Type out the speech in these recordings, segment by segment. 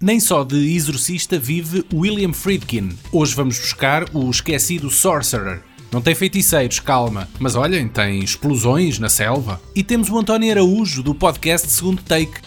Nem só de exorcista vive William Friedkin. Hoje vamos buscar o esquecido Sorcerer. Não tem feiticeiros, calma. Mas olhem, tem explosões na selva. E temos o António Araújo, do podcast Segundo Take.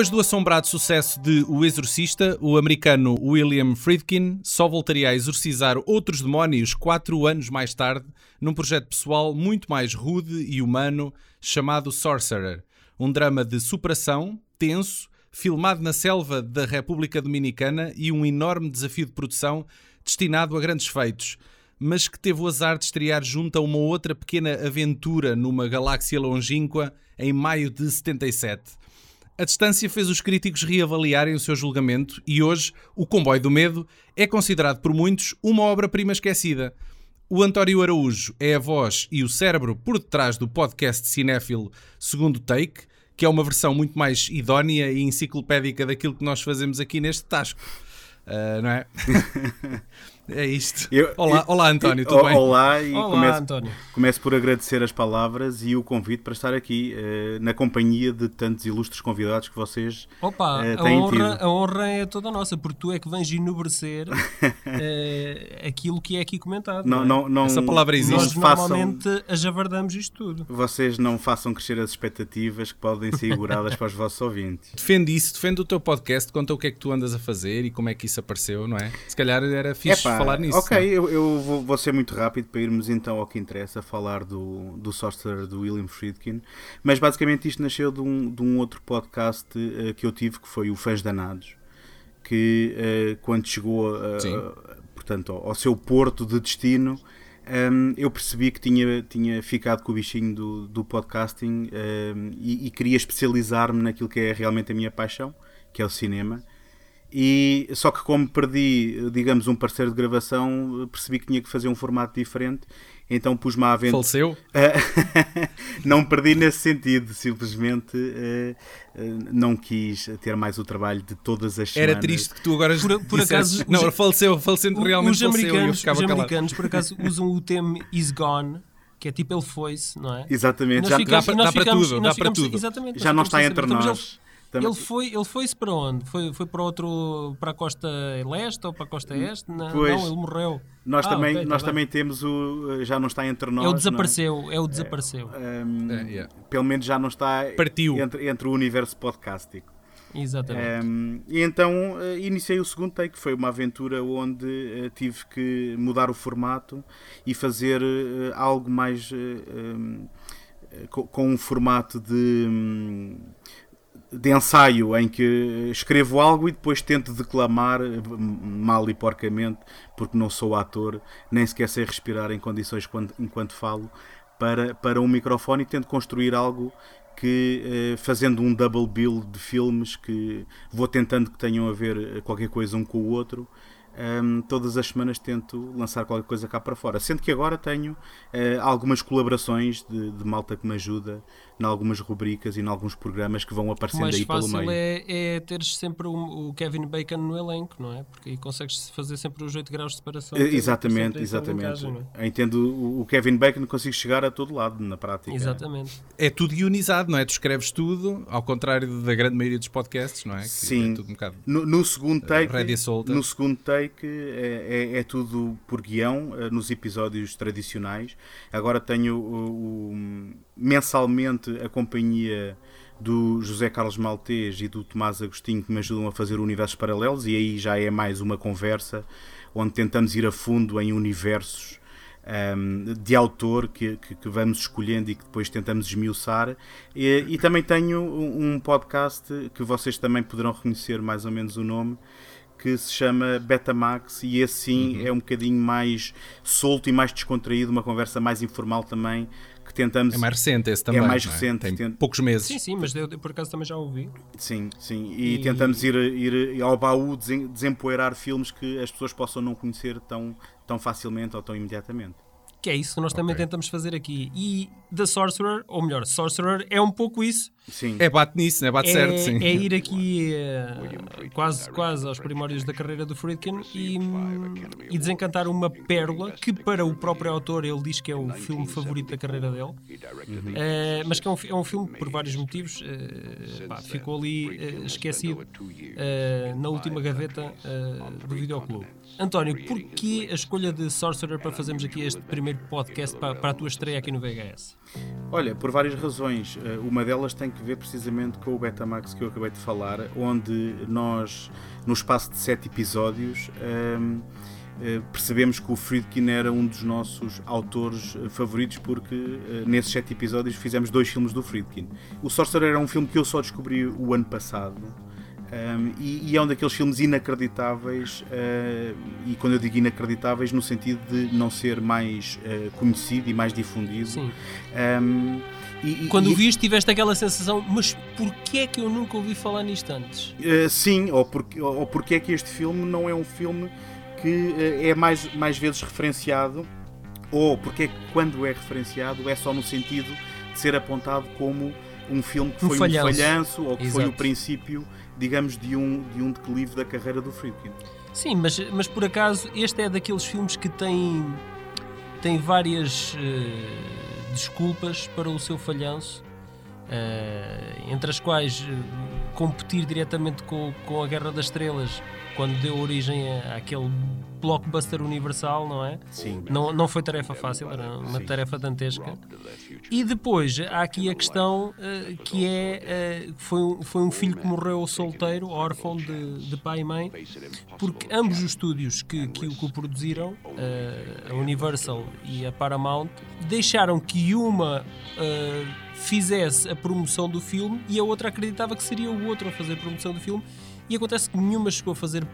Depois do assombrado sucesso de O Exorcista, o americano William Friedkin só voltaria a exorcizar outros demónios quatro anos mais tarde, num projeto pessoal muito mais rude e humano chamado Sorcerer, um drama de superação, tenso, filmado na selva da República Dominicana e um enorme desafio de produção destinado a grandes feitos, mas que teve o azar de estrear junto a uma outra pequena aventura numa galáxia longínqua em maio de 77. A distância fez os críticos reavaliarem o seu julgamento e hoje O Comboio do Medo é considerado por muitos uma obra-prima esquecida. O António Araújo é a voz e o cérebro por detrás do podcast cinéfilo Segundo Take, que é uma versão muito mais idónea e enciclopédica daquilo que nós fazemos aqui neste Tasco. Uh, não é? É isto. Eu, olá, eu, olá António, tudo bem? Olá e olá, começo, António. começo por agradecer as palavras e o convite para estar aqui uh, na companhia de tantos ilustres convidados que vocês Opa, uh, têm a honra, tido. A honra é toda nossa, porque tu é que vens enobrecer uh, aquilo que é aqui comentado. Não, não, não, Essa palavra existe. Nós normalmente façam, ajavardamos isto tudo. Vocês não façam crescer as expectativas que podem ser ignoradas para os vossos ouvintes. Defende isso, defende o teu podcast, conta o que é que tu andas a fazer e como é que isso apareceu, não é? Se calhar era fixe Epá, falar nisso. Ok, eu, eu vou, vou, ser muito rápido para irmos então ao que interessa, falar do, do Sorcerer do William Friedkin. Mas basicamente isto nasceu de um, de um outro podcast uh, que eu tive, que foi o Fãs Danados, que uh, quando chegou uh, portanto, ao, ao, seu porto de destino. Um, ehm, eu percebi que tinha, tinha ficado com o bichinho do, do podcasting um, ehm, e, e queria especializar-me naquilo que é realmente a minha paixão, que é o cinema. E só que como perdi, digamos, um parceiro de gravação, percebi que tinha que fazer um formato diferente, então pus-me à venda. Faleceu? não perdi nesse sentido, simplesmente uh, uh, não quis ter mais o trabalho de todas as semanas. Era triste que tu agora por, por acaso Não, os, faleceu, falecendo realmente os americanos, faleceu, Os americanos, por acaso, usam o termo is gone que é tipo ele foi-se, não é? Exatamente, já, ficamos, dá, dá, para tudo, dá para tudo. Já não está entre nós. Ele foi, ele foi-se para onde? Foi, foi para outro, para a costa leste ou para a costa este? Não, pois, não ele morreu. Nós ah, também, okay, tá nós tá também temos o, já não está entre nós. É o desapareceu, é? é? o desapareceu. É, um, é, yeah. Pelo menos já não está Partiu. Entre, entre o universo podcástico. Exatamente. Um, e então uh, iniciei o segundo take, foi uma aventura onde uh, tive que mudar o formato e fazer uh, algo mais um, com, com, um formato de um, de ensaio em que escrevo algo e depois tento declamar mal e porcamente, porque não sou ator, nem sequer sei respirar em condições quando, enquanto falo, para, para um microfone e tento construir algo que, eh, fazendo um double bill de filmes que vou tentando que tenham a ver qualquer coisa um com o outro, um, todas as semanas tento lançar qualquer coisa cá para fora. Sendo que agora tenho uh, algumas colaborações de, de, malta que me ajuda em algumas rubricas e em alguns programas que vão aparecendo aí pelo meio. O mais fácil é, é teres sempre o, o, Kevin Bacon no elenco, não é? Porque aí consegues fazer sempre os 8 graus de separação. Uh, exatamente, exatamente. é? Entendo o, o, Kevin Bacon consigo chegar a todo lado na prática. Exatamente. É tudo ionizado, não é? Tu escreves tudo, ao contrário da grande maioria dos podcasts, não é? Que Sim. É um bocado, no, no, segundo take, no segundo take é, é, é tudo por guião uh, nos episódios tradicionais. Agora tenho o, o mensalmente a companhia do José Carlos Maltês e do Tomás Agostinho que me ajudam a fazer universos paralelos e aí já é mais uma conversa onde tentamos ir a fundo em universos um, de autor que, que, que, vamos escolhendo e que depois tentamos esmiuçar. E, e, também tenho um podcast que vocês também poderão reconhecer mais ou menos o nome, que se chama Betamax e esse sim uhum. é um bocadinho mais solto e mais descontraído, uma conversa mais informal também que tentamos. É mais recente esse também. É mais é? recente, tem tent... poucos meses. Sim, sim, mas eu, por acaso também já ouvi. Sim, sim. E, e... tentamos ir, ir ao baú desempoeirar filmes que as pessoas possam não conhecer tão, tão facilmente ou tão imediatamente. que é isso que nós também okay. tentamos fazer aqui. E The Sorcerer, ou melhor, Sorcerer é um pouco isso. Sim. É bate nisso, é bate é, certo, sim. É ir aqui uh, quase, quase aos primórdios da carreira do Friedkin e, e desencantar uma pérola que para o próprio autor ele diz que é o filme favorito da carreira dele, uhum. uh, mas que é um, é um filme por vários motivos, uh, pá, ficou ali esquecido na última gaveta do videoclube. António, porquê a escolha de Sorcerer para fazermos aqui este primeiro podcast para, para a tua estreia aqui no VHS? Olha, por várias razões. Uma delas tem que ver precisamente com o Betamax que eu acabei de falar, onde nós, no espaço de sete episódios, um, eh, percebemos que o Friedkin era um dos nossos autores eh, favoritos porque nesses sete episódios fizemos dois filmes do Friedkin. O Sorcerer era um filme que eu só descobri o ano passado um, e, e, é um daqueles filmes inacreditáveis, uh, e quando eu digo inacreditáveis, no sentido de não ser mais uh, conhecido e mais difundido. Sim. Um, e, quando o viste, tiveste aquela sensação, mas porquê é que eu nunca ouvi falar nisto antes? Uh, sim, ou porque, ou porque é que este filme não é um filme que é mais, mais vezes referenciado, ou porque é que quando é referenciado é só no sentido de ser apontado como um filme que um foi falhanço. um falhanço ou que Exato. foi o princípio digamos, de um, de um declive da carreira do Friedkin. Sim, mas, mas por acaso este é daqueles filmes que tem, tem várias uh, desculpas para o seu falhanço, uh, entre as quais uh, competir diretamente com, com a Guerra das Estrelas, quando deu origem àquele blockbuster universal, não é? Sim. Não, não foi tarefa fácil, era uma Sim. tarefa dantesca. E depois há aqui a questão uh, que é uh, foi, foi um filho que morreu solteiro, órfão de, de pai e mãe, porque ambos os estúdios que, que, o produziram, uh, a Universal e a Paramount, deixaram que uma fizesse a promoção do filme e a outra acreditava que seria o outro a fazer a promoção do filme e acontece que nenhuma chegou a fazer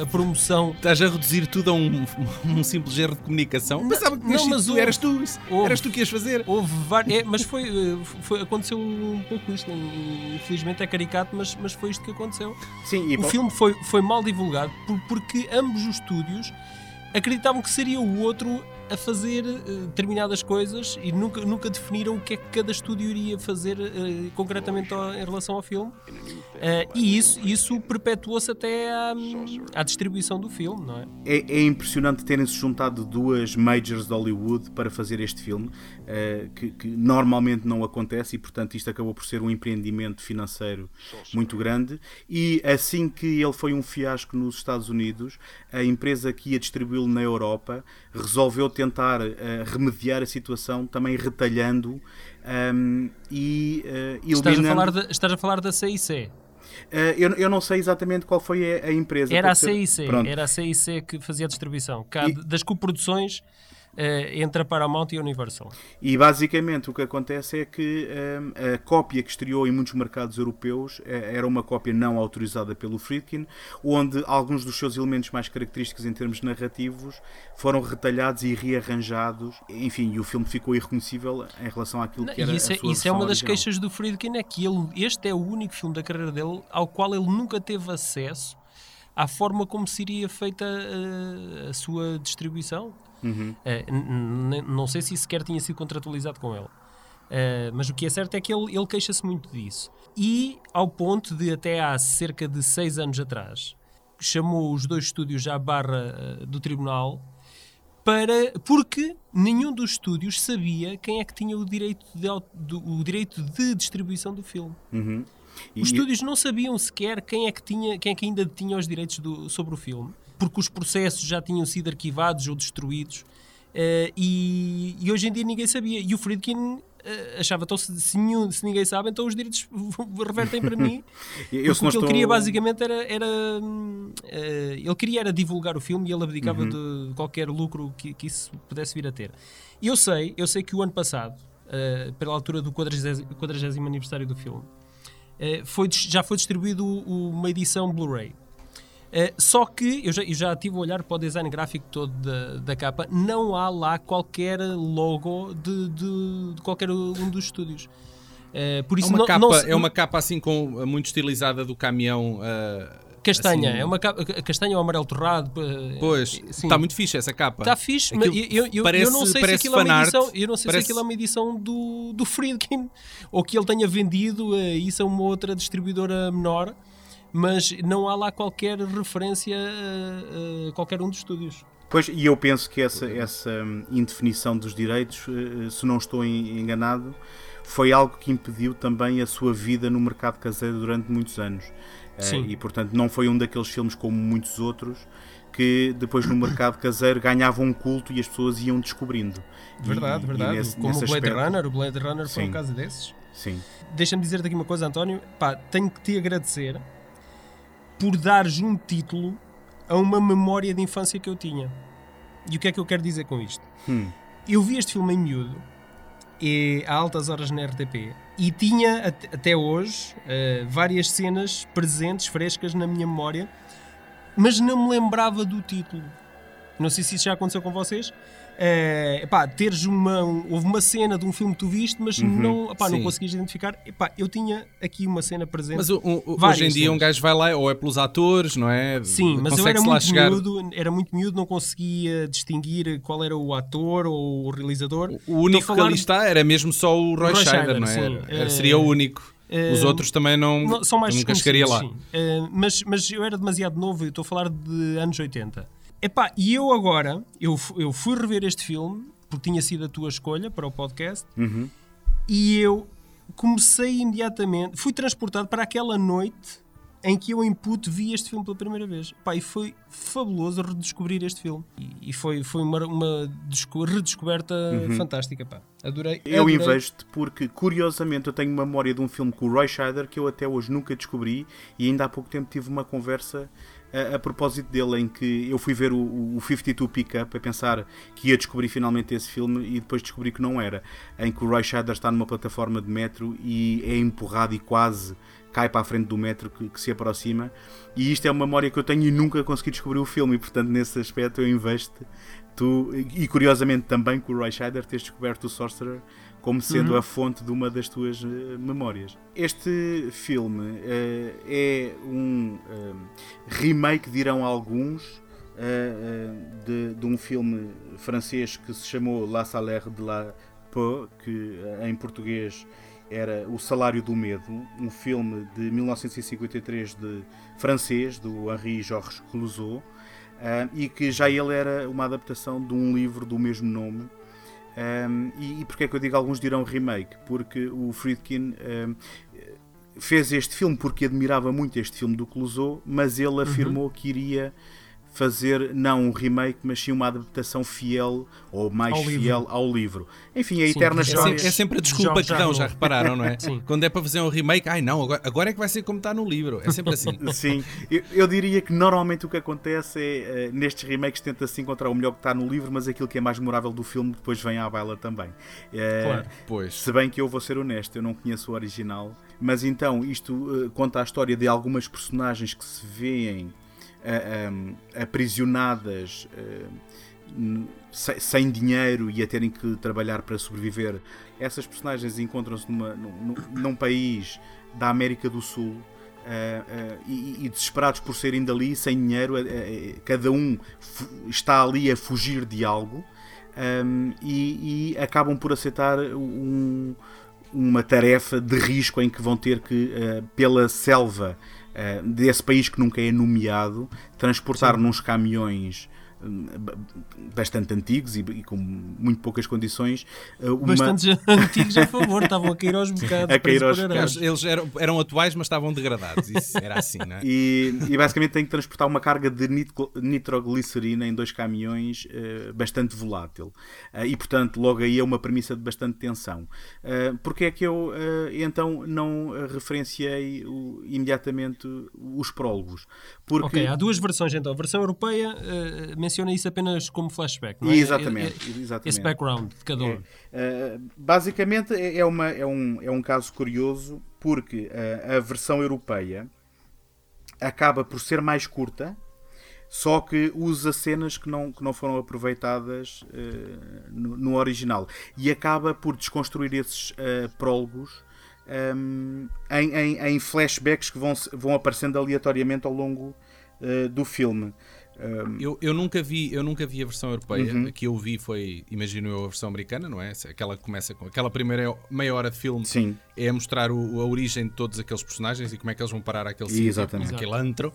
a promoção. Estás a reduzir tudo a um, um simples erro de comunicação? Não, Pensava que não, mas tu, houve, eras tu, houve, eras tu que ias fazer. Houve vários, é, mas foi, eh, foi, aconteceu um pouco isto. Infelizmente é caricato, mas, mas foi isto que aconteceu. Sim, o filme foi, foi mal divulgado por, porque ambos os estúdios acreditavam que seria o outro a fazer uh, determinadas coisas e nunca, nunca definiram o que é que cada estúdio iria fazer uh, concretamente ao, em relação ao filme. Uh, e isso, isso perpetuou-se até à, à, distribuição do filme, não é? É, é impressionante terem-se juntado duas majors de Hollywood para fazer este filme, que, que, normalmente não acontece e, portanto, isto acabou por ser um empreendimento financeiro muito grande. E assim que ele foi um fiasco nos Estados Unidos, a empresa que ia distribuí-lo na Europa resolveu tentar uh, remediar a situação também retalhando um, ehm, e uh, eliminando... Estás a, falar estás a falar da CIC? Uh, eu, eu não sei exatamente qual foi a, a empresa. Era a CIC, era a CIC que fazia a distribuição. Cá, e... Das coproduções uh, entre a Paramount e a Universal. E basicamente o que acontece é que um, eh, a cópia que estreou em muitos mercados europeus era uma cópia não autorizada pelo Friedkin, onde alguns dos seus elementos mais característicos em termos narrativos foram retalhados e rearranjados. Enfim, e o filme ficou irreconhecível em relação àquilo que era isso, a sua Isso é uma das original. queixas do Friedkin, é que ele, este é o único filme da carreira dele ao qual ele nunca teve acesso à forma como seria feita a, a sua distribuição. Uhum. Uh, não sei se sequer tinha sido contratualizado com ele. Uh, mas o que é certo é que ele, ele queixa-se muito disso. E ao ponto de, até há cerca de seis anos atrás, chamou os dois estúdios à barra uh, do tribunal para, porque nenhum dos estúdios sabia quem é que tinha o direito de, o direito de distribuição do filme. Uhum. Os estúdios não sabiam sequer quem é que, tinha, quem é que ainda tinha os direitos do, sobre o filme porque os processos já tinham sido arquivados ou destruídos. Uh, e, e, hoje em dia ninguém sabia. E o Friedkin uh, achava, então, se, se, nenhum, se, ninguém sabe, então os direitos revertem para mim. eu, porque o que ele queria basicamente era. era uh, ele queria era divulgar o filme e ele abdicava uhum. de qualquer lucro que, que, isso pudesse vir a ter. E eu sei, eu sei que o ano passado, pela altura do 40, 40 aniversário do filme, foi, já foi distribuído uma edição Blu-ray. Uh, só que eu já, eu já estive a olhar para o design gráfico todo da, da capa, não há lá qualquer logo de, de, de qualquer um dos estúdios. Uh, por isso é, uma não, capa, não é uma capa assim com, muito estilizada do caminhão. Uh Castanha, Assim- é uma capa, castanha ou amarelo torrado. eh, Pois, está muito fixe essa capa. Está fixe, mas eu, eu, parece- eu não sei se aquilo é uma edição, eu não sei parece- se aquilo é uma edição do, do Friedkin ou que ele tenha vendido eh, isso a uma outra distribuidora menor, mas não há lá qualquer referência a, a qualquer um dos estúdios. Pois, e eu penso que essa, essa hum, indefinição dos direitos, eh, se não estou en- enganado, foi algo que impediu também a sua vida no mercado caseiro durante muitos anos. Eh, Sim. E, portanto, não foi um daqueles filmes como muitos outros que depois no mercado caseiro ganhavam um culto e as pessoas iam descobrindo. E- Verdade, e verdade. nesse- Como nesse o Blade aspecto- Runner, o Blade Runner foi Sim. um caso desses. Sim. Deixa-me dizer-te aqui uma coisa, António. Pá, tenho que te agradecer por dares um título a uma memória de infância que eu tinha. E o que é que eu quero dizer com isto? Hum. Eu vi este filme em miúdo, e, a altas horas na RTP, e tinha at- até hoje eh, várias cenas presentes, frescas na minha memória, mas não me lembrava do título. Não sei se isso já aconteceu com vocês. Epá, teres uma, um- houve uma cena de um filme que tu viste, mas não, epá, não conseguias identificar. Epá, eu tinha aqui uma cena presente. Mas o- o- hoje em dia um cenas. gajo vai lá, ou é pelos atores, não é? Sim, mas eu era muito chegar. miúdo, era muito miúdo, não conseguia distinguir qual era o ator ou o realizador. O único Estou a que ali está era mesmo só o Roy, Roy Scheider, não é? Era- Eh, seria o único. eh, Os outros também não. Não, são mais nunca chegaria lá. Eh, mas, mas eu era demasiado novo, eu estou a falar de anos 80. Epá, e eu agora, eu, eu fui rever este filme, porque tinha sido a tua escolha para o podcast, Uhum. e eu comecei imediatamente, fui transportado para aquela noite em que eu em puto vi este filme pela primeira vez. Pá, e foi fabuloso redescobrir este filme. E, e foi, foi uma, uma desco- redescoberta fantástica, pá. Adorei. Eu adorei. invejo-te porque, curiosamente, eu tenho memória de um filme com o Roy Scheider que eu até hoje nunca descobri e ainda há pouco tempo tive uma conversa a, a propósito dele em que eu fui ver o, o 52 Pickup a pensar que ia descobrir finalmente esse filme e depois descobri que não era. Em que o Roy Scheider está numa plataforma de metro e é empurrado e quase cai para a frente do metro que, que se aproxima e isto é uma memória que eu tenho e nunca consegui descobrir o filme e portanto nesse aspecto eu invejo-te tu, e curiosamente também com o Roy Scheider teres descoberto o Sorcerer como sendo a fonte de uma das tuas eh, memórias. Este filme eh, é um eh, remake, dirão alguns, de, de um filme francês que se chamou La Salaire de la Peur, que em português era O Salário do Medo, um filme de 1953 de francês, do Henri Georges Clouzot, e que já ele era uma adaptação de um livro do mesmo nome. Um, e, e porquê é que eu digo alguns dirão remake? Porque o Friedkin um, fez este filme porque admirava muito este filme do Clouseau, mas ele afirmou que iria fazer não um remake, mas sim uma adaptação fiel ou mais Ao livro. fiel ao livro. Enfim, a Sim, eterna é É história. sempre, é sempre a desculpa que dão, já repararam, não é? Sim. Quando é para fazer um remake, ai não, agora, agora é que vai ser como está no livro. É sempre assim. Sim, eu, eu diria que normalmente o que acontece é eh, nestes remakes tenta-se encontrar o melhor que está no livro, mas aquilo que é mais memorável do filme depois vem à baila também. Eh, Claro. Pois. Se bem que eu vou ser honesto, eu não conheço o original, mas então isto eh, conta a história de algumas personagens que se veem aprisionadas se- sem dinheiro e a terem que trabalhar para sobreviver. Essas personagens encontram-se num, num- país da América do Sul. ah, ah, e, e desesperados por serem dali, sem dinheiro, ah, cada um está ali a fugir de algo um, e, e acabam por aceitar um- uma tarefa de risco em que vão ter que, uh, pela selva uh, desse país que nunca é nomeado, transportar nos caminhões bastante antigos e, e com muito poucas condições uh, uma, Bastante antigos a favor, estavam a cair aos bocados. A cair para aos pôr Eles, eram, eram atuais, mas estavam degradados. Isso era assim, não é? E, e basicamente tem que transportar uma carga de nitro- nitroglicerina em dois caminhões eh, bastante volátil. Eh, e portanto, logo aí é uma premissa de bastante tensão. Uh, porque é que eu eh, então não eh, referenciei o- imediatamente os prólogos? Porque Ok, há duas versões então. A versão europeia eh, menciona isso apenas como flashback, não é? Exatamente, Eh, eh, exatamente. Esse background de cada um. Uh, basicamente é é uma, é, um, é um caso curioso porque uh, a versão europeia acaba por ser mais curta, só que usa cenas que não, que não foram aproveitadas uh, no, no original e acaba por desconstruir esses uh, prólogos um, em, em, em, flashbacks que vão, vão aparecendo aleatoriamente ao longo uh, do filme. Um... Eu, eu, nunca vi, eu nunca vi a versão europeia. Uhum. A que eu vi foi, imagino eu, a versão americana, não é? Aquela que começa com aquela primeira meia hora de filme Sim. é mostrar o, a origem de todos aqueles personagens e como é que eles vão parar aquele sítio, aquele antro.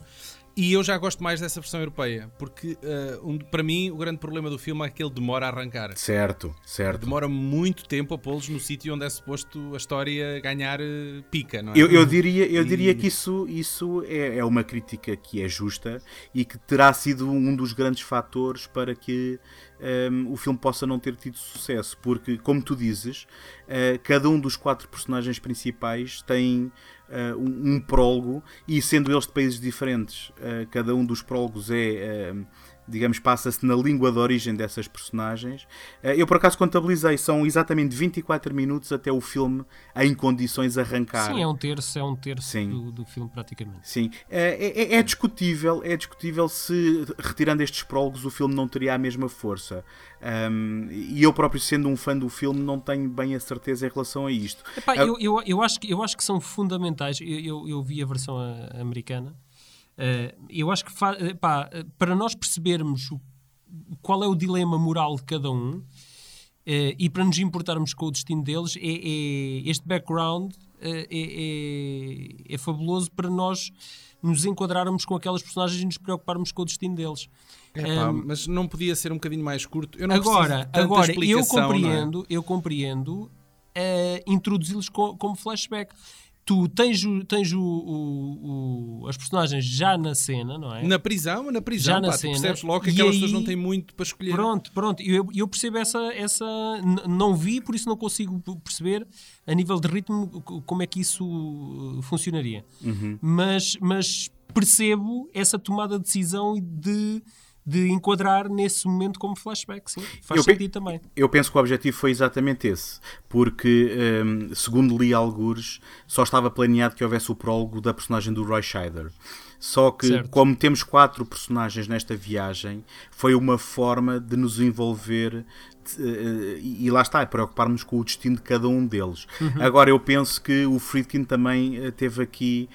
E eu já gosto mais dessa versão europeia, porque uh, um, para mim o grande problema do filme é que ele demora a arrancar. Certo, certo. Demora muito tempo a pô-los no sítio onde é suposto a história ganhar uh, pica, não é? Eu, eu diria, eu diria que isso, isso é, é, uma crítica que é justa e que terá sido um dos grandes fatores para que um, ehm, o filme possa não ter tido sucesso, porque, como tu dizes, uh, cada um dos quatro personagens principais tem uh, um, um, prólogo e sendo eles de países diferentes, uh, cada um dos prólogos é uh, digamos, passa-se na língua de origem dessas personagens. Eu, por acaso, contabilizei, são exatamente 24 minutos até o filme em condições arrancar. Sim, é um terço, é um terço do, do, filme, praticamente. Sim, é, é, é, discutível, é discutível se, retirando estes prólogos, o filme não teria a mesma força. Um, e eu próprio, sendo um fã do filme, não tenho bem a certeza em relação a isto. Epá, eu, eu, eu, acho que, eu acho que são fundamentais. Eu, eu, eu vi a versão americana. Uh, eu acho que epá, para nós percebermos o, qual é o dilema moral de cada um uh, e para nos importarmos com o destino deles, é, é este background é, é, é, fabuloso para nós nos enquadrarmos com aquelas personagens e nos preocuparmos com o destino deles. Epá, um, mas não podia ser um bocadinho mais curto? Agora, agora eu é? compreendo, é? eu compreendo uh, introduzi-los co como flashback. Tu tens, o, tens o, o, o, as personagens já na cena, não é? Na prisão, na prisão, já na pá, cena, percebes logo que aquelas aí, pessoas não têm muito para escolher. Pronto, pronto, eu, eu percebo essa, essa. Não vi, por isso não consigo perceber a nível de ritmo como é que isso uh, funcionaria. Uhum. Mas, mas percebo essa tomada de decisão de de enquadrar nesse momento como flashback, sim. Faz eu sentido também. Eu penso que o objetivo foi exatamente esse, porque, um, segundo li algures, só estava planeado que houvesse o prólogo da personagem do Roy Scheider. Só que, certo. como temos quatro personagens nesta viagem, foi uma forma de nos envolver Uh, e lá está, é preocuparmos com o destino de cada um deles. Uhum. Agora, eu penso que o Friedkin também uh, teve aqui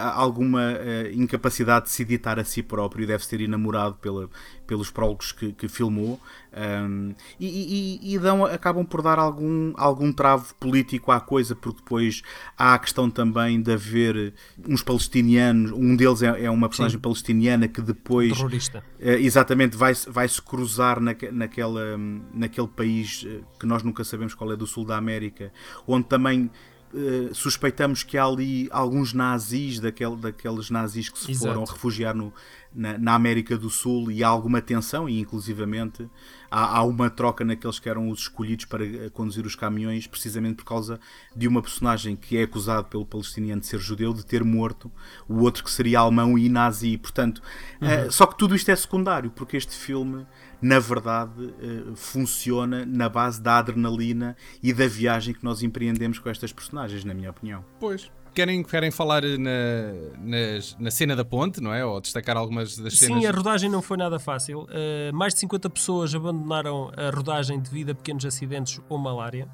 alguma incapacidade de se editar a si próprio, deve ser enamorado pela, pelos prólogos que, que filmou um, e, e, e, dão, acabam por dar algum, algum travo político à coisa, porque depois há a questão também de haver uns palestinianos, um deles é, é uma personagem Sim. palestiniana que depois terrorista. exatamente vai, vai se cruzar na, naquela naquele país eh, que nós nunca sabemos qual é do sul da América, onde também Uh, suspeitamos que há ali alguns nazis, daquele, daqueles nazis que se Exato. foram refugiar no, na, na, América do Sul e há alguma tensão, e inclusivamente há, há, uma troca naqueles que eram os escolhidos para eh, conduzir os caminhões, precisamente por causa de uma personagem que é acusado pelo palestiniano de ser judeu, de ter morto o outro que seria alemão e nazi. Portanto, uhum. uh, só que tudo isto é secundário, porque este filme, na verdade, uh, funciona na base da adrenalina e da viagem que nós empreendemos com estas personagens, na minha opinião. Pois querem, querem falar na, na, na, cena da ponte, não é? Ou destacar algumas das cenas? Sim, a rodagem não foi nada fácil. Uh, mais de 50 pessoas abandonaram a rodagem devido a pequenos acidentes ou malária.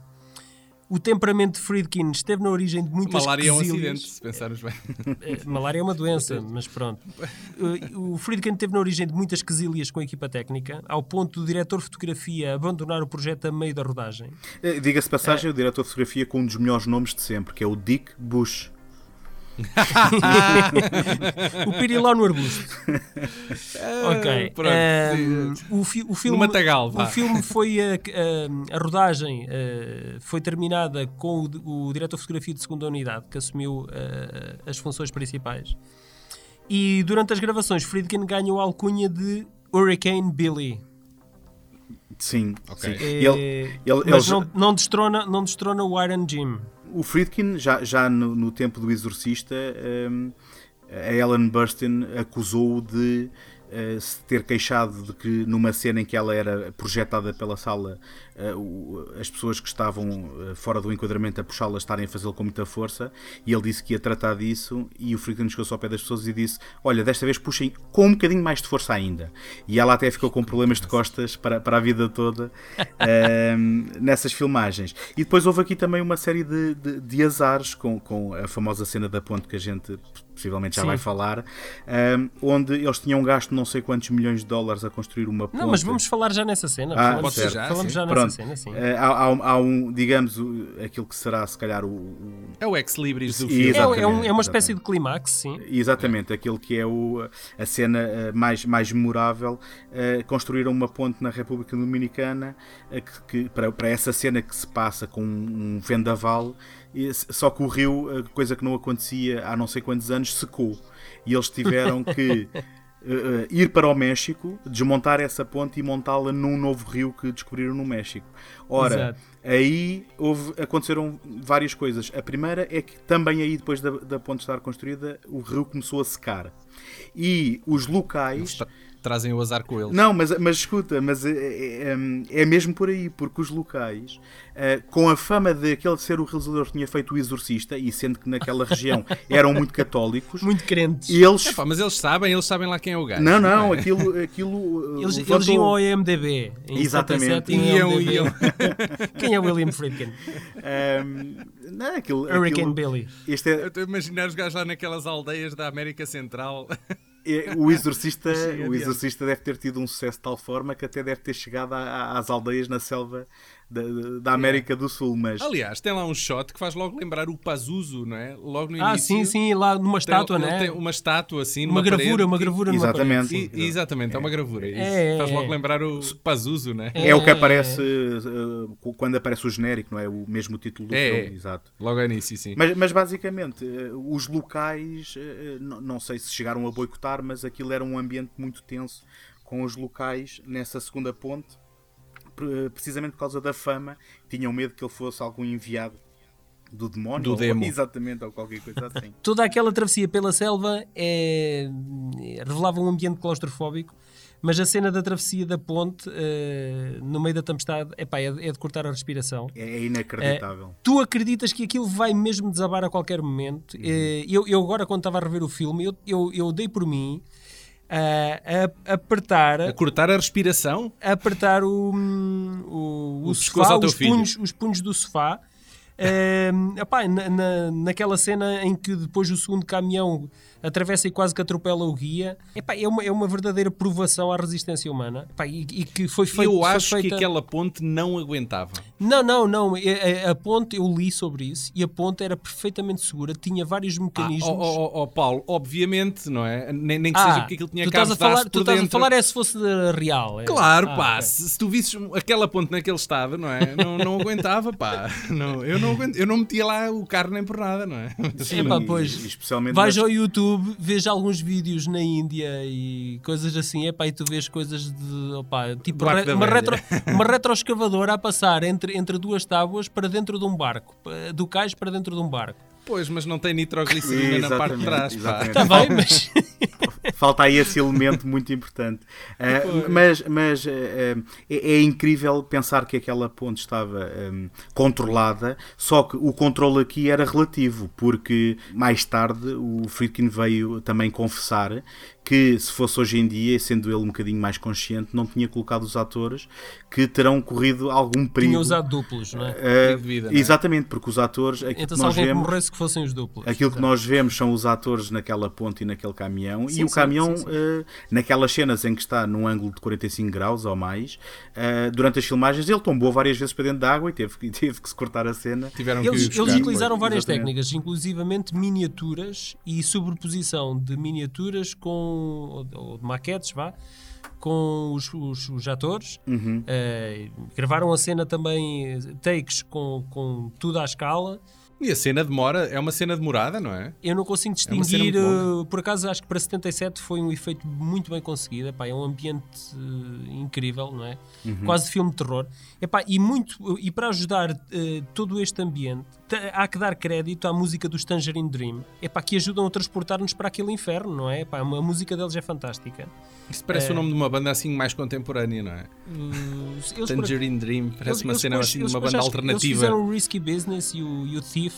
O temperamento de Friedkin esteve na origem de muitas Malária é um acidente, se pensarmos bem. Eh, malária é uma doença, mas pronto. Eh, o Friedkin esteve na origem de muitas quesilhas com a equipa técnica, ao ponto do diretor de fotografia abandonar o projeto a meio da rodagem. Eh, diga-se passagem, é. o diretor de fotografia com um dos melhores nomes de sempre, que é o Dick Bush. o pirilão no arbusto. ok. Pronto, um, o, fi o, filme, Matagal, o filme foi a, a, a rodagem uh, foi terminada com o, o, diretor de fotografia de segunda unidade que assumiu uh, as funções principais. E durante as gravações, Friedkin ganhou a alcunha de Hurricane Billy. Sim, ok. Sim. Ele, ele, mas ele... Não, não, destrona, não destrona o Iron Jim o Friedkin, já, já no, no tempo do Exorcista, um, a Ellen Burstyn acusou-o de uh, se ter queixado de que numa cena em que ela era projetada pela sala, as pessoas que estavam fora do enquadramento a puxá-la estarem a fazê-lo com muita força, e ele disse que ia tratar disso, e o Friedkin chegou-se ao pé das pessoas e disse: Olha, desta vez puxem com um bocadinho mais de força ainda. E ela até ficou com problemas de costas para, para a vida toda nessas filmagens. E depois houve aqui também uma série de, de, de azares com, com a famosa cena da ponte que a gente possivelmente já Sim. vai falar, um, onde eles tinham gasto não sei quantos milhões de dólares a construir uma ponte. Não, mas vamos falar já nessa cena. Ah, Pode ser já, Falamos já nessa Pronto. cena, sim. Há, há, há, um, digamos, aquilo que será se calhar o... É o ex-libris do filme. É, é, um, é, uma espécie de clímax, sim. Exatamente, aquele que é o, a cena uh, mais, mais memorável. Uh, construíram uma ponte na República Dominicana que, que, para, para essa cena que se passa com um vendaval só que o rio, coisa que não acontecia há não sei quantos anos, secou. E eles tiveram que uh, ir para o México, desmontar essa ponte e montá-la num novo rio que descobriram no México. Ora, Exato. aí houve, aconteceram várias coisas. A primeira é que também aí, depois da, da ponte estar construída, o rio começou a secar. E os locais trazem o azar com eles. Não, mas, mas escuta, mas é, é, é, é mesmo por aí, porque os locais, uh, com a fama de aquele ser o realizador que tinha feito o Exorcista, e sendo que naquela região eram muito católicos, muito crentes, eles... Epá, mas eles sabem, eles sabem lá quem é o gajo. Não, não, aquilo. aquilo eles, levantou... eles iam ao IMDB. Exatamente. Iam, iam. quem é William Friedkin? Um, não, aquilo, Hurricane aquilo, Billy. Este é... Eu estou a imaginar os gajos lá naquelas aldeias da América Central. É, o exorcista, o exorcista deve ter tido um sucesso de tal forma que até deve ter chegado às aldeias na selva da, da América do Sul, mas... Aliás, tem lá um shot que faz logo lembrar o Pazuzu, não é? Logo no ah, início. Ah, sim, sim, lá numa estátua, tem, né? Tem uma estátua, assim, uma gravura, uma gravura Exatamente. E, exatamente, é, uma gravura. É, faz logo lembrar o Pazuzu, né? É, é o que aparece uh, quando aparece o genérico, não é? O mesmo título do é, filme, exato. Logo ao início, sim. Mas, mas basicamente, uh, os locais, uh, não sei se chegaram a boicotar, mas aquilo era um ambiente muito tenso com os locais nessa segunda ponte precisamente por causa da fama, tinham medo que ele fosse algum enviado do demónio, do ou, demo. exatamente, ou qualquer coisa assim. Toda aquela travessia pela selva é... revelava um ambiente claustrofóbico, mas a cena da travessia da ponte uh, no meio da tempestade epá, é, é de cortar a respiração. É, é inacreditável. Uh, tu acreditas que aquilo vai mesmo desabar a qualquer momento? Uhum. Uh, eu, eu agora, quando estava a rever o filme, eu, eu, eu dei por mim a, a apertar. A cortar a respiração? A apertar o, o, o, o sofá, os punhos, os punhos do sofá. Uh, epá, na, na, naquela cena em que depois o segundo caminhão atravessa e quase que atropela o guia. Epá, é, uma, é uma verdadeira provação à resistência humana. Epá, e, e, que foi feito. Eu acho feita... que aquela ponte não aguentava. Não, não, não. A, a, a, ponte, eu li sobre isso e a ponte era perfeitamente segura, tinha vários ah, mecanismos. Ah, oh, oh, oh, Paulo, obviamente, não é? Nem, nem que ah, seja porque aquilo tinha tu estás a falar, Tu estás a falar é se fosse real. É. Claro, ah, pá. Okay. Se, se, tu visses aquela ponte naquele estado, não é? Não, não aguentava, pá. Não, eu, não aguento, eu não metia lá o carro nem por nada, não é? Sim, pá, pois. Especialmente vais ao YouTube, veja alguns alguns vídeos na Índia e coisas assim, epá, e tu vês coisas de opa, tipo re, uma, retro, uma retroescavadora a passar entre, entre duas tábuas para dentro de um barco, do cais para dentro de um barco. Pois, mas não tem nitroglicerina na parte de trás. Está bem, mas. Falta aí esse elemento muito importante. Uh, mas mas uh, é, é, incrível pensar que aquela ponte estava um, controlada, só que o controle aqui era relativo, porque mais tarde o Friedkin veio também confessar que se fosse hoje em dia, sendo ele um bocadinho mais consciente, não tinha colocado os atores que terão corrido algum perigo. Tinha usado duplos, não é? Uh, vida, não é? Exatamente, porque os atores. Então, se alguém vemos, morresse que fossem os duplos. Aquilo que nós vemos são os atores naquela ponte e naquele caminhão, sim, e o sim, caminhão, sim, uh, naquelas cenas em que está num ângulo de 45 graus ou mais, uh, durante as filmagens, ele tombou várias vezes para dentro da água e teve, teve que se cortar a cena. Tiveram eles, que eles utilizaram várias exatamente. técnicas, inclusivamente miniaturas e sobreposição de miniaturas com ou, de maquetes, vá, com os, os, os atores. Uhum. Uh, gravaram a cena também, takes com, com tudo à escala. E a cena demora, é uma cena demorada, não é? Eu não consigo É distinguir, uh, por acaso acho que para 77 foi um efeito muito bem conseguido, epá, é um ambiente uh, incrível, não é? Uhum. Quase filme de terror. Epá, e, muito, e para ajudar uh, todo este ambiente, há que dar crédito à música dos Tangerine Dream, epá, que ajudam a transportar-nos para aquele inferno, não é? Epá, a música deles é fantástica. Isso parece É. o nome de uma banda assim mais contemporânea, não é? Uh, eles por- Tangerine Dream, parece eles- uma eles cena depois- assim de uma banda que Eles alternativa. fizeram o Risky Business e o, e o Thief.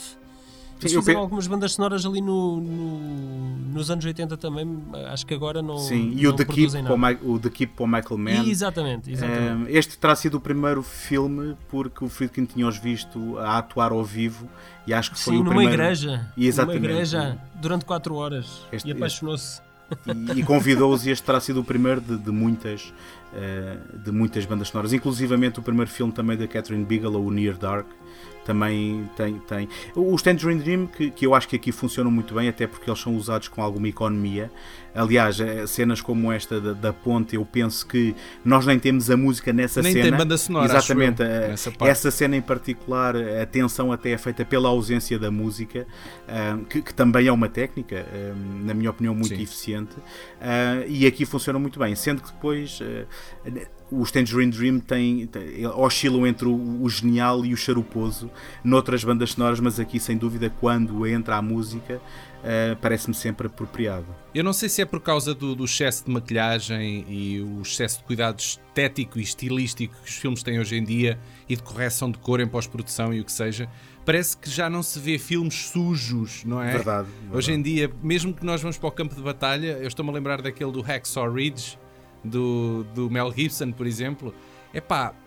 Eles Sim, eu fizeram pe- algumas bandas sonoras ali no, no- nos anos 80 também. Acho que agora não. Sim, e o não The, Keep produzem para o, nada. O The Keep para o Michael Mann. Exatamente, exatamente. Um, este terá sido o primeiro filme porque o Friedkin tinha-os visto a atuar ao vivo e acho que foi Sim, o numa primeiro. igreja. Exatamente. Numa igreja durante 4 horas. Este- e apaixonou-se. e, e convidou-os e este terá sido o primeiro de, de muitas eh, de muitas bandas sonoras, inclusivamente o primeiro filme também da Catherine Bigelow, o Near Dark também tem, tem. os Tangerine Dream que, que eu acho que aqui funcionam muito bem até porque eles são usados com alguma economia aliás, eh, cenas como esta da, da ponte eu penso que nós nem temos a música nessa Nem cena tem banda sonora, exatamente, eu, eh, nessa parte. essa cena em particular a tensão até é feita pela ausência da música ah, que, que também é uma técnica na minha opinião muito Sim. eficiente e aqui funciona muito bem, sendo que depois os Tangerine Dream têm, têm- oscilam entre o, o genial e o charuposo noutras bandas sonoras, mas aqui sem dúvida quando entra a música ah, parece-me sempre apropriado. Eu não sei se é por causa do, do excesso de maquilhagem e o excesso de cuidado estético e estilístico que os filmes têm hoje em dia e de correção de cor em pós-produção e o que seja. Parece que já não se vê filmes sujos, não é? Verdade, verdade. Hoje em dia, mesmo que nós vamos para o campo de batalha, eu estou-me a lembrar daquele do Hacksaw Ridge, do, do Mel Gibson, por exemplo. Epá, eh,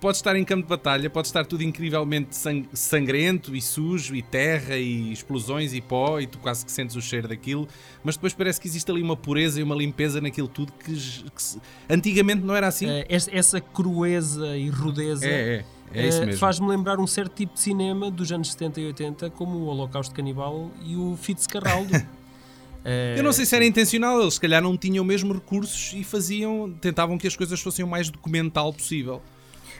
pode estar em campo de batalha, pode estar tudo incrivelmente sang- sangrento e sujo e terra e explosões e pó e tu quase que sentes o cheiro daquilo, mas depois parece que existe ali uma pureza e uma limpeza naquilo tudo que, que se- antigamente não era assim. Eh, essa, crueza e rudeza. É, é, é isso eh, mesmo. Faz-me lembrar um certo tipo de cinema dos anos 70 e 80, como o Holocausto Canibal e o Fitzcarraldo. Eh, Eu não sei se era intencional, eles se calhar não tinham mesmo recursos e faziam, tentavam que as coisas fossem o mais documental possível.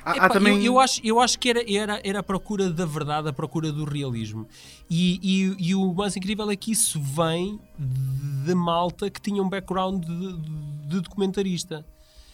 Há, há Epá, também eu, eu acho, eu acho que era, era, era a procura da verdade, a procura do realismo. E, e, e o mais incrível é que isso vem de malta que tinha um background de, de documentarista.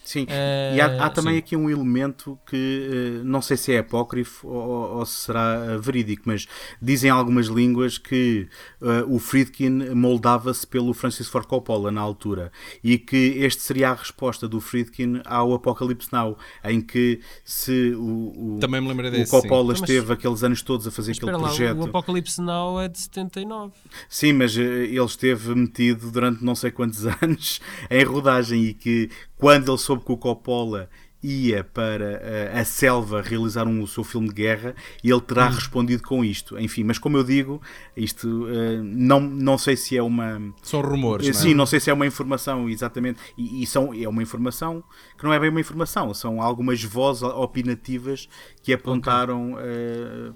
Sim, Eh, e há, há também sim. aqui um elemento que eh, não sei se é apócrifo ou, ou se será eh, verídico, mas dizem algumas línguas que eh, o Friedkin moldava-se pelo Francis Ford Coppola na altura e que este seria a resposta do Friedkin ao Apocalipse Now, em que se o, o, Também me o desse, Coppola sim. Mas- esteve aqueles anos todos a fazer Mas aquele lá, projeto. o Apocalipse Now é de 79. Sim, mas eh, ele esteve metido durante não sei quantos anos em rodagem e que quando ele soube que o Coppola ia para eh, a selva realizar um, o seu filme de guerra, ele terá respondido com isto. Enfim, mas como eu digo, isto eh, não, não sei se é uma. São rumores, Eh, não é? Sim, não sei se é uma informação exatamente. E, e são, é uma informação que não é bem uma informação, são algumas vozes opinativas que apontaram eh,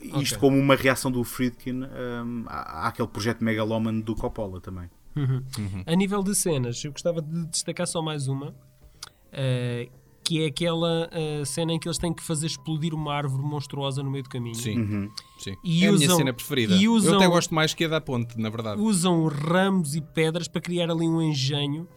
isto Ok. como uma reação do Friedkin à- àquele projeto megalómano do Coppola também. A nível de cenas, eu gostava de destacar só mais uma, eh, que é aquela eh, cena em que eles têm que fazer explodir uma árvore monstruosa no meio do caminho. Sim, sim. E é a minha usam- cena preferida. e Eu usam- até gosto mais que a da ponte, na verdade. Usam ramos e pedras para criar ali um engenho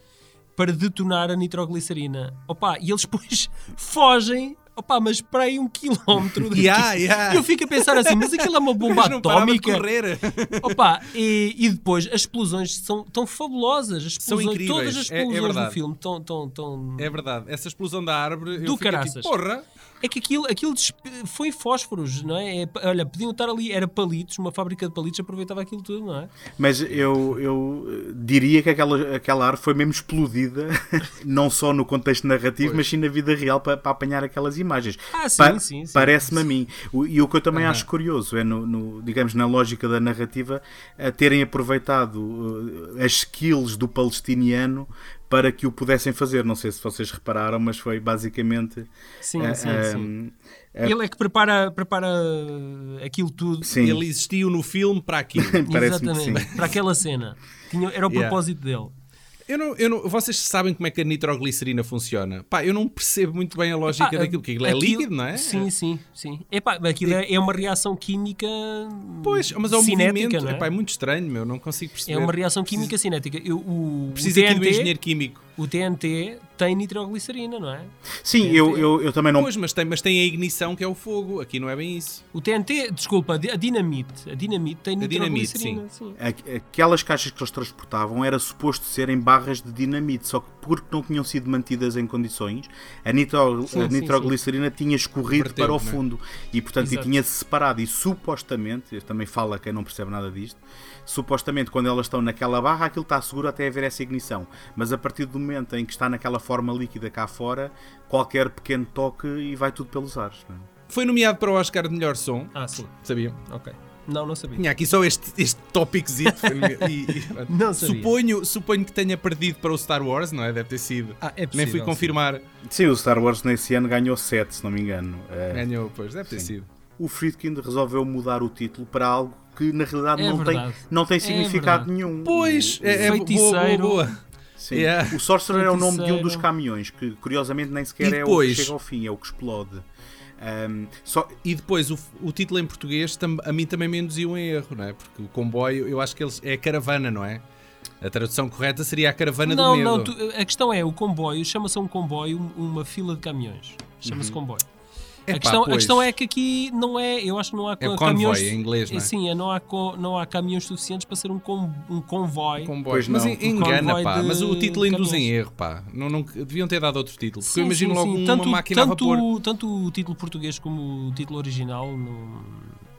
para detonar a nitroglicerina. Opa, e eles depois fogem, opa, mas para aí um quilómetro daqui. Yeah, yeah. E eu fico a pensar assim, mas aquilo é uma bomba Mas não atómica. correr. Opa, e, e depois as explosões são tão fabulosas. As São explosões, incríveis, Todas as é- é explosões do filme estão. tão, tão... É verdade. Essa explosão da árvore, eu Do caraças. tipo, porra. É que aquilo, aquilo foi fósforos, não é? É, Olha, podiam estar ali, era palitos, uma fábrica de palitos aproveitava aquilo tudo, não é? Mas eu, eu diria que aquela, aquela árvore foi mesmo explodida, não só no contexto narrativo, mas sim na vida real para, para apanhar aquelas imagens. Ah, sim, Pa- sim, sim. Parece-me a mim. O- E o que eu também Aham. acho curioso é, no, no- digamos, na lógica da narrativa, a terem aproveitado eh, as skills do palestiniano para que o pudessem fazer. Não sei se vocês repararam, mas foi basicamente. Sim, eh, sim, sim. eh, Ele é que prepara, prepara aquilo tudo. sim, Ele existiu no filme para aquilo. Exatamente, para aquela cena. Tinha, era o Yeah. propósito dele. Eu não, eu não, vocês sabem como é que a nitroglicerina funciona? Pá, eu não percebo muito bem a lógica Epá, daquilo, porque aquilo é líquido, não é? Sim, sim, sim. Epá, aquilo é, é uma reação química Pois, mas é um cinética, movimento. é? Epá, é muito estranho, meu, não consigo perceber. É uma reação química cinética. Eu, o, o, Precisa aqui do TNT, engenheiro químico. O TNT tem nitroglicerina, não é? Sim, eu, eu, eu também não. Pois, mas tem, mas tem a ignição que é o fogo. Aqui não é bem isso. O TNT, desculpa, a dinamite. A dinamite tem A dinamite, nitroglicerina. sim. Aqu- Aquelas caixas que eles transportavam era suposto serem barras de dinamite, só que porque não tinham sido mantidas em condições, a, nitro, Sim, a sim, nitroglicerina tinha escorrido Verteu, para o é? fundo e, portanto, e tinha-se separado. E supostamente, eu também fala quem não percebe nada disto, supostamente quando elas estão naquela barra, aquilo está seguro até haver essa ignição. Mas a partir do momento em que está naquela forma líquida cá fora, qualquer pequeno toque e vai tudo pelos ares. não é? Foi nomeado para o Oscar de melhor som. Ah, sim. Sabiam? Ok. Não, não sabia. Tinha aqui só este, este tópicozito. E- e- Não sabia. suponho, suponho que tenha perdido para o Star Wars, não é? Deve ter sido. Ah, é Nem possível, fui sim. confirmar. Sim, o Star Wars nesse ano ganhou 7, se não me engano. Eh, Ganhou, pois, deve ter Sim. sido. o Friedkin resolveu mudar o título para algo que na realidade É não, tem, não tem É significado verdade. nenhum. Pois, é, é boa, boa, boa. Sim. Yeah. O Sorcerer é o nome de um dos caminhões, que curiosamente nem sequer E é o depois? que chega ao fim, é o que explode. Ahm, só, E depois o, o título em português tam- a mim também me induziu em erro, não é? Porque o comboio, eu acho que eles é a caravana, não é? A tradução correta seria a caravana Não, do medo. não, tu- a questão é, o comboio, chama-se um comboio uma fila de caminhões. Chama-se comboio. Epá, a, questão, a questão é que aqui não é, eu acho que não há É o caminhões. convoy em inglês, não é? Sim, é, não, há, não há caminhões suficientes para ser um, com, um convoy. Pois mas não. en- engana, Convoy pá. Mas o título induz em erro, pá. Não, não, deviam ter dado outro título. Porque Sim, eu imagino sim, logo sim. uma Tanto, máquina a vapor. tanto, tanto o título português como o título original não,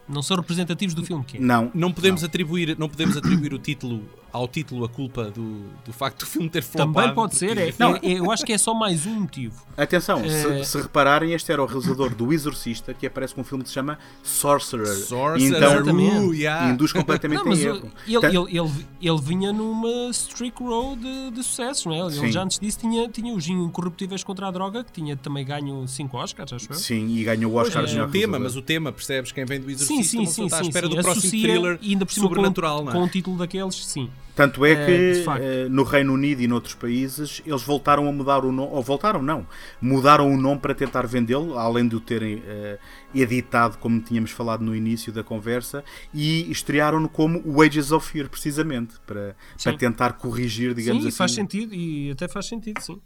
não são representativos do filme que é. não, Não podemos, Atribuir, não podemos atribuir o título ao título a culpa do, do facto do filme ter flopado. Também pode porque- ser, é, Não. é- é- eu acho que é só mais um motivo. Atenção, É. se, se repararem, este era o realizador do Exorcista, que aparece com um filme que se chama Sorcerer. Sorcerer, E então Exatamente. uh, yeah. induz completamente Não, em o- erro. ele, ele, ele, ele vinha numa streak row de, de sucessos, não é? Ele Sim. já antes disso tinha, tinha os Incorruptíveis contra a Droga, que tinha também ganho 5 Oscars, acho eu. Sim, e ganhou o Pois, Oscar mas de melhor o tema, mas o tema, percebes? Quem vem do Exorcista Sim, sim, sim, está à espera sim. do próximo thriller e ainda por cima sobrenatural, com, não com é? o título daqueles, sim. Tanto é Eh, que eh, no Reino Unido e noutros países eles voltaram a mudar o nome, ou voltaram não, mudaram o nome para tentar vendê-lo, além de o terem eh, editado, como tínhamos falado no início da conversa, e estrearam-no como Wages of Fear, precisamente, para, para Sim. tentar corrigir, digamos sim, assim. faz sentido, e até faz sentido, sim.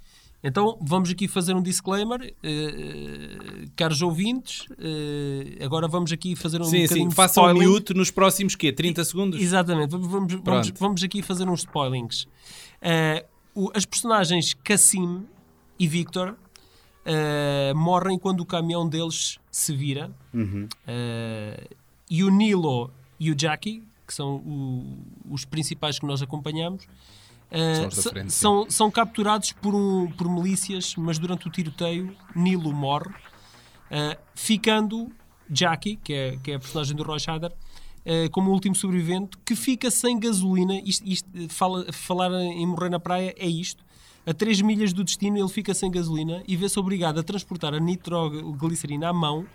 Então, vamos aqui fazer um disclaimer, eh, caros ouvintes, eh, agora vamos aqui fazer um Sim, sim. de Façam um mute nos próximos quê? 30 segundos? Exatamente, vamos, vamos, vamos, vamos aqui fazer uns spoilings. Eh, o- as personagens Cassim e Victor morrem quando o caminhão deles se vira. Uhum. E o Nilo e o Jackie, que são o- os principais que nós acompanhamos, eh, São frente, são, são capturados por, um- por milícias, mas durante o tiroteio, Nilo morre, eh, ficando Jackie, que é, que é a personagem do Roy Scheider, eh, como o último sobrevivente, que fica sem gasolina. Isto, isto, fala, falar em morrer na praia é isto. A 3 milhas do destino, ele fica sem gasolina e vê-se obrigado a transportar a nitroglicerina à mão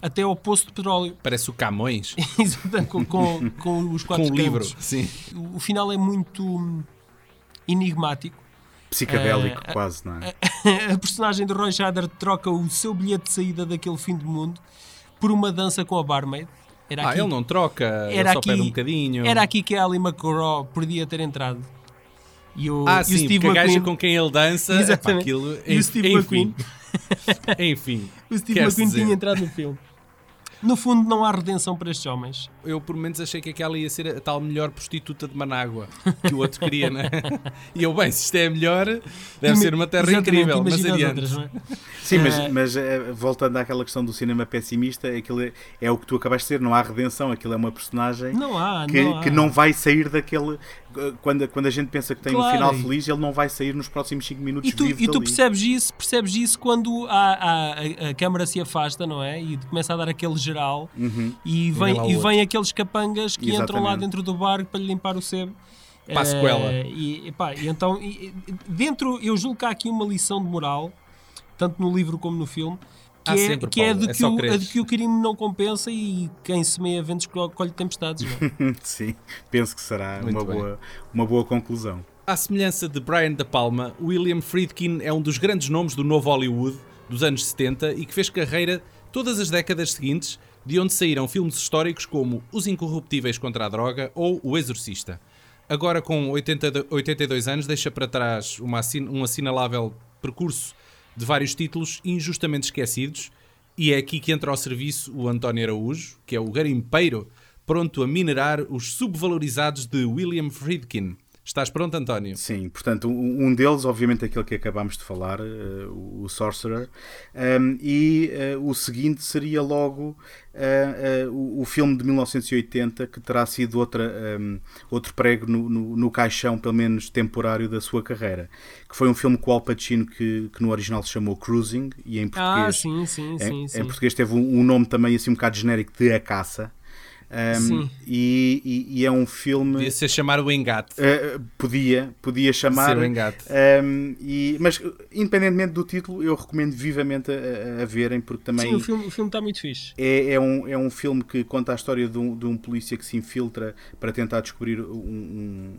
até ao poço de petróleo. Parece o Camões com, com, com os com quatro o livro. Sim. O, final é muito enigmático. Psicadélico, Eh, quase, não é? a personagem de Roy Scheider troca o seu bilhete de saída daquele fim do mundo por uma dança com a barmaid. Era Ah, aqui, ele não troca, ele era só aqui, pede um bocadinho. Era aqui que a Ali McGraw podia ter entrado. E o, Ah, e sim, o Steve porque a gaja McQueen, com quem ele dança. Exatamente. Epá, aquilo, E o Steve enfim, enfim, o Steve McQueen dizer. tinha entrado no filme. No fundo, não há redenção para estes homens. Eu por menos achei que aquela ia ser a tal melhor prostituta de Manágua que o outro queria, né? E eu, bem, se isto é a melhor, deve ser uma terra incrível, mas adiante. outras, não é? Sim, mas, Eh, mas eh, voltando àquela questão do cinema pessimista, aquilo é, é o que tu acabaste de dizer, não há redenção, aquilo é uma personagem Não há, que, não há. que não vai sair daquele. eh, Quando, quando a gente pensa que tem um Claro, final e- feliz, ele não vai sair nos próximos 5 minutos E tu, vivo e tu dali. percebes isso, percebes isso quando a, a, a, a câmara se afasta, não é? E começa a dar aquele geral Uhum. e vem e vem aqueles capangas que entram lá Exatamente. dentro do bar para lhe limpar o sebo. Para a sequela. Eh, e, epá, e então, e- dentro, eu julgo que há aqui uma lição de moral, tanto no livro como no filme, que, é, sempre, que é, Paulo, de é que só o, a de que o crime não compensa e quem semeia ventos colhe tempestades. Não é? Sim, penso que será Muito uma bem. boa, uma boa conclusão. À semelhança de Brian De Palma, William Friedkin é um dos grandes nomes do novo Hollywood dos anos 70 e que fez carreira todas as décadas seguintes, de onde saíram filmes históricos como Os Incorruptíveis contra a Droga ou O Exorcista. Agora, com 80, 82 anos, deixa para trás uma, um assinalável percurso de vários títulos injustamente esquecidos, e é aqui que entra ao serviço o António Araújo, que é o garimpeiro pronto a minerar os subvalorizados de William Friedkin. Estás pronto, António? Sim, portanto, um deles, obviamente, aquele que acabámos de falar, uh, o Sorcerer, um, e uh, o seguinte seria logo uh, o, o, filme de 1980, que terá sido outra, um, outro prego no, no, no, caixão, pelo menos temporário, da sua carreira, que foi um filme com o Al Pacino que, que no original se chamou Cruising, e em ah, português, ah, sim, sim, em, sim, sim. em português teve um, um nome também assim um bocado genérico de A Caça. Um, e, e, e, é um filme. Podia ser chamar o Engate. Uh, podia, podia chamar. Ser o Engate. Um, e, mas, independentemente do título, eu recomendo vivamente a, a verem, porque também. Sim, o filme, o filme está muito fixe. É, é, um, é um filme que conta a história de um, de um polícia que se infiltra para tentar descobrir um, um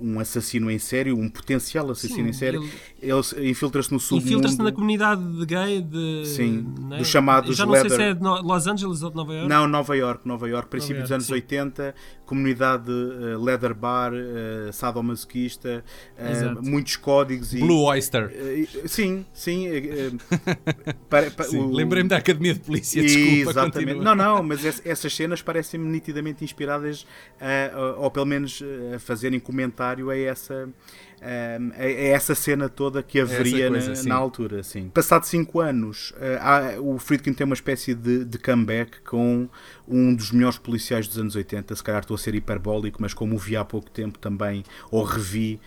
um assassino em série, um potencial assassino Sim, em série, ele, ele infiltra-se no submundo. Infiltra-se na comunidade de gay de. Sim, né? dos chamados Já não leather... sei se é de Los Angeles ou de Nova York. Não, Nova York, Nova York, princípio Nova York, dos anos sim. 80, comunidade uh, leather bar, uh, sadomasoquista, uh, muitos códigos. Blue e, Oyster. Uh, sim, sim. sim Lembrei-me da Academia de Polícia, desculpa. Exatamente. Não, não, mas essas cenas parecem-me nitidamente inspiradas, ou pelo menos a fazerem comentários comentário a essa, a, essa cena toda que haveria coisa, na, na, altura. Sim. Passado 5 anos, há, o Friedkin tem uma espécie de, de, comeback com um dos melhores policiais dos anos 80. Se calhar estou a ser hiperbólico, mas como o vi há pouco tempo também, ou revi.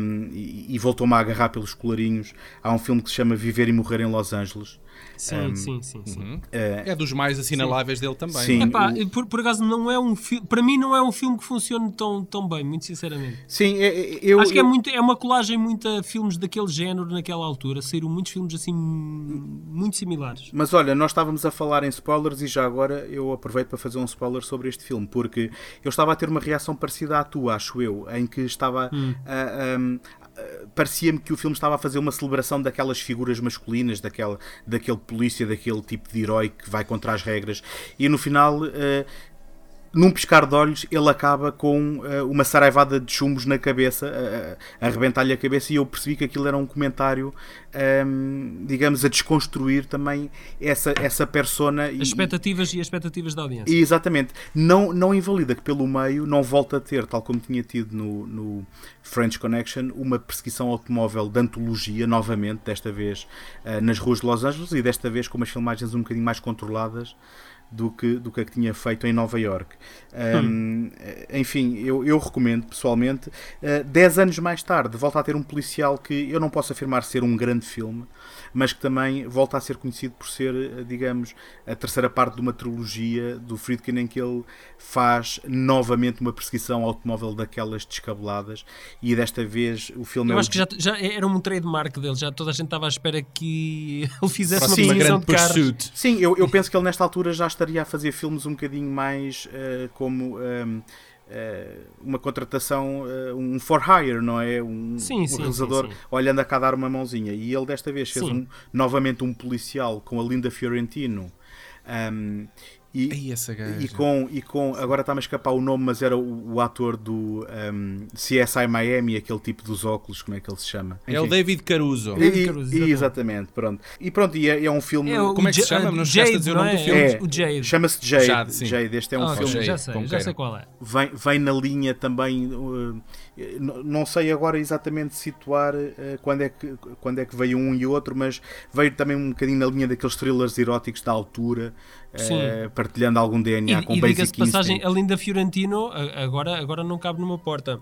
Um, e, e voltou-me a agarrar pelos colarinhos. Há um filme que se chama Viver e Morrer em Los Angeles, Sim, um, sim, sim, sim. Uhum. É, é dos mais assinaláveis sim. dele também. Sim. Epá, por, por acaso não é um filme, para mim não é um filme que funcione tão, tão bem, muito sinceramente. Sim, é, é, eu acho que é eu... é muito é uma colagem muito a filmes daquele género naquela altura, saíram muitos filmes assim muito similares. Mas olha, nós estávamos a falar em spoilers e já agora eu aproveito para fazer um spoiler sobre este filme, porque eu estava a ter uma reação parecida à tua, acho eu, em que estava hum. a, parecia-me que o filme estava a fazer uma celebração daquelas figuras masculinas, daquela, daquele polícia, daquele tipo de herói que vai contra as regras, e no final. Uh, num piscar de olhos, ele acaba com uh, uma saraivada de chumbos na cabeça, uh, a arrebentar-lhe a cabeça, e eu percebi que aquilo era um comentário, um, ehm, digamos, a desconstruir também essa, essa persona. As expectativas e, as expectativas da audiência. E, exatamente. Não, não invalida que pelo meio não volta a ter, tal como tinha tido no, no French Connection, uma perseguição automóvel de antologia, novamente, desta vez uh, nas ruas de Los Angeles, e desta vez com umas filmagens um bocadinho mais controladas do que, do que a que tinha feito em Nova York. Um, hum. Enfim, eu, eu recomendo pessoalmente. Uh, dez anos mais tarde, volta a ter um policial que eu não posso afirmar ser um grande filme, mas que também volta a ser conhecido por ser, eh, digamos, a terceira parte de uma trilogia do Friedkin em que ele faz novamente uma perseguição automóvel daquelas descabeladas e desta vez o filme Eu é acho o... que já, já era um trademark dele, já toda a gente estava à espera que ele fizesse uma perseguição de carros. Sim, eu, eu penso que ele nesta altura já estaria a fazer filmes um bocadinho mais uh, como... Um, Uh, uma contratação, uh, um for hire, não é? Um, sim, um sim, realizador sim. olhando a cá dar uma mãozinha. E ele desta vez fez um, novamente um policial com a Linda Fiorentino. Um, e, essa e com e com agora está-me a escapar o nome, mas era o, o ator do um, CSI Miami, aquele tipo dos óculos, como é que ele se chama? Enfim. É o David Caruso. E, David Caruso e, exatamente, pronto. E pronto, e é, é um filme. É o, como é que se chama? Não Jade, a dizer o nome é? do filme. É, o Jade. Chama-se Jade. Jade, Jade, Este é um oh, filme. Jade, já sei, já sei qual é. Vem, vem na linha também. Uh, não sei agora exatamente situar uh, quando, é que, quando é que veio um e outro, mas veio também um bocadinho na linha daqueles thrillers eróticos da altura, uh, partilhando algum DNA e, com e Basic passagem, a Linda Fiorentino agora, agora não cabe numa porta.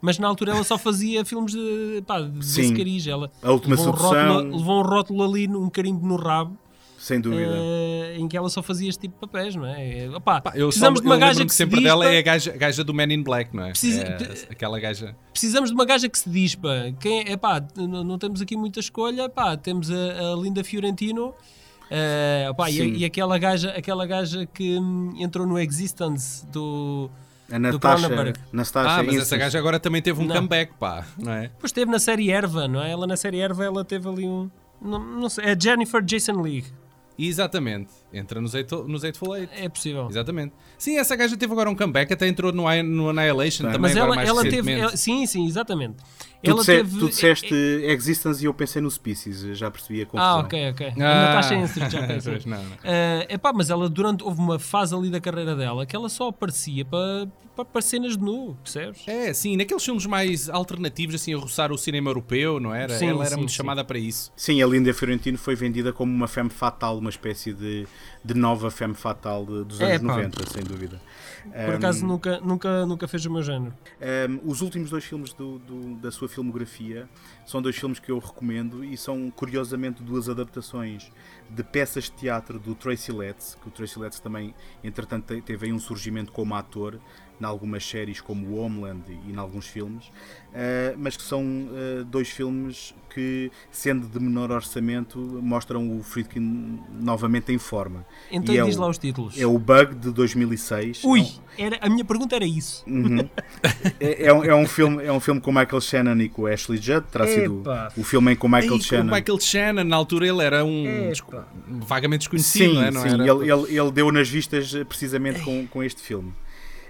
Mas na altura ela só fazia filmes de, pá, de Ela a última levou, um rótulo, levou um rótulo ali, um carimbo no rabo sem dúvida. Uh, em que ela só fazia este tipo de papéis, não é? Opa, Pá, eu precisamos só, de uma gaja que, que sempre dispa. dela é a gaja, gaja, do Man in Black, não é? Precisa, é aquela gaja. Precisamos de uma gaja que se dispa. Quem é, pá, não, não temos aqui muita escolha, pá, temos a, a Linda Fiorentino. Uh, opa, e, e, aquela gaja, aquela gaja que hum, entrou no Existence do A Natasha. Natasha Ah, mas essa gaja agora também teve um Não. comeback, pá, não é? Depois teve na série Erva, não é? Ela na série Erva ela teve ali um. Não, não sei, é Jennifer Jason Leigh. Exatamente. Entra nos, Eightful- nos Eightful Eight. É possível. Exatamente. Sim, essa gaja teve agora um comeback, até entrou no, no Annihilation Tá. também, Mas ela, mais ela teve. ela- sim, sim, exatamente. Tu, ela disse- teve. tu disseste Existence e eu pensei no Species, já percebi a confusão. Ah, ok, ok. Ah. Natasha Henstridge, já pensei. Não, não. Eh, epá, mas ela durante houve uma fase ali da carreira dela que ela só aparecia para, para, para cenas de nu, percebes? É, sim, naqueles filmes mais alternativos, assim, a roçar o cinema europeu, não era? Sim, ela era sim, muito sim. chamada para isso. Sim, a Linda Fiorentino foi vendida como uma femme fatale, uma espécie de, de nova femme fatale de- dos É, anos pá. 90, sem dúvida. Por acaso nunca, nunca, nunca fez o meu género. Um, os últimos dois filmes do- do- da sua filmografia são dois filmes que eu recomendo e são curiosamente duas adaptações de peças de teatro do Tracy Letts, que o Tracy Letts também, entretanto, te- teve aí um surgimento como ator em algumas séries como o Homeland e em alguns filmes, uh, mas que são uh, dois filmes que, sendo de menor orçamento, mostram o Friedkin novamente em forma. Então E é diz o- lá os títulos. É o Bug de 2006. Ui, É um- era, a minha pergunta era isso. Uhum. é, é um, é um filme, é um filme com Michael Shannon e com o Ashley Judd. Terá sido Epá. o filme em que o Michael com Shannon. o Michael Shannon, na altura ele era um vagamente desconhecido, Sim, não é? Não sim. era? Ele, ele, ele deu nas vistas eh, precisamente com, com este filme.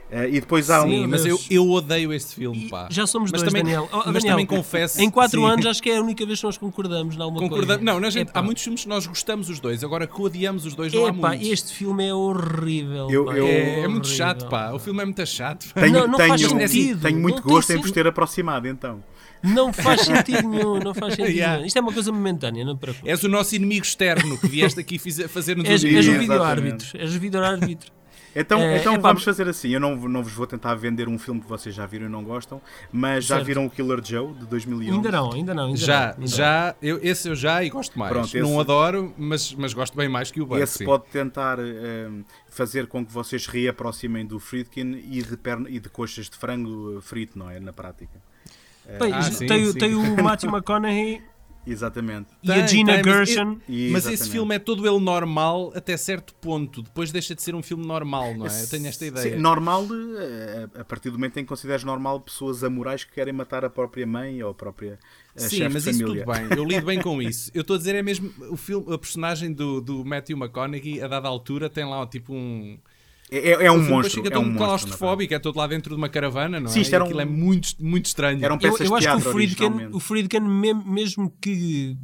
Eh, e depois há Sim, um. mas eu, eu odeio este filme, E pá. já somos mas dois, também, Daniel. Oh, mas Daniel, também confesso. Em 4 sim. anos acho que é a única vez que nós concordamos em alguma Concordamos. coisa. Não, nós, Epá. há muitos filmes que nós gostamos os dois, agora que odiamos os dois, não há muitos. este filme é horrível. Eu- pá, eu- É, é muito horrível. chato, pá. O filme é muito chato. Tenho, Não, não faz tenho, sentido. tenho muito Não tem gosto em vos ter aproximado, então. Não faz sentido nenhum, não faz sentido Yeah. nenhum. Isto é uma coisa momentânea, não te preocupes. És o nosso inimigo externo que vieste aqui fazer-nos um és o vídeo-árbitro. És o vídeo-árbitro. Então, É, então epá, vamos fazer assim. Eu não, não vos vou tentar vender um filme que vocês já viram e não gostam, mas já Certo. viram o Killer Joe de 2011? Ainda não, ainda não. Ainda Já, não, ainda já, eu, esse eu já e gosto mais. Pronto, não esse- adoro, mas, mas gosto bem mais que o Bug. Esse sim. pode tentar eh, fazer com que vocês reaproximem do Friedkin e de, perna, e de coxas de frango eh, frito, não é? Na prática. não. Bem, Ah, sim, tem, o- sim. tem o Matthew McConaughey Exatamente. e a Tem, Gina tem, mas Gershon. E Mas esse filme é todo ele normal até certo ponto. Depois deixa de ser um filme normal, não é? Eu tenho esta ideia. Sim, normal, eh, a partir do momento em que consideras normal pessoas amorais que querem matar a própria mãe ou a própria eh, Sim, mas isso tudo bem. Eu lido bem com isso. Eu estou a dizer é mesmo o filme, a personagem do, do Matthew McConaughey, a dada altura, tem lá tipo um. É, é- é um o monstro. Fica É tão um claustrofóbico, é todo lá dentro de uma caravana, não é? Sim, isto era um- aquilo é muito, muito estranho. Eram Eu, peças eu acho de que o Friedkin, o Friedkin mesmo que,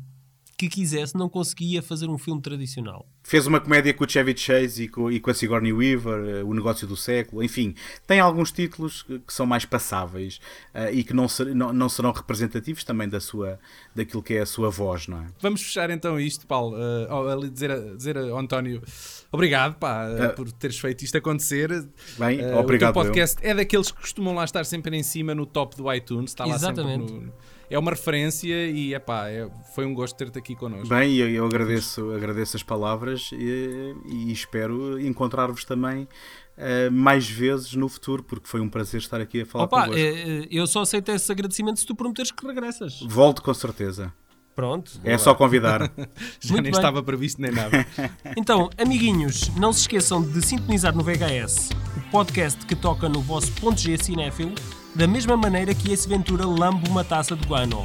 que quisesse, não conseguia fazer um filme tradicional. Fez uma comédia com o Chevy Chase e com, e com a Sigourney Weaver, eh, O Negócio do Século, enfim. Tem alguns títulos que, são mais passáveis eh, e que não, ser- não, não serão representativos também da sua, daquilo que é a sua voz, não é? Vamos fechar então isto, Paulo. Uh, ali dizer, a- dizer a António, obrigado pá, uh, por teres feito isto acontecer. Bem, Uh, obrigado. O teu podcast é daqueles que costumam lá estar sempre em cima no top do iTunes. Está lá Exatamente. sempre no- é uma referência e epá, é, foi um gosto ter-te aqui connosco. Bem, eu, eu agradeço, agradeço as palavras e, e espero encontrar-vos também eh, mais vezes no futuro, porque foi um prazer estar aqui a falar Opa, convosco. eh, eh, eu só aceito esse agradecimento se tu prometeres que regressas. Volto com certeza. Pronto. É só convidar. Já Muito nem bem. estava previsto nem nada. Então, amiguinhos, não se esqueçam de sintonizar no VHS, o podcast que toca no vosso ponto G cinéfilo, da mesma maneira que esse Ventura lambe uma taça de guano.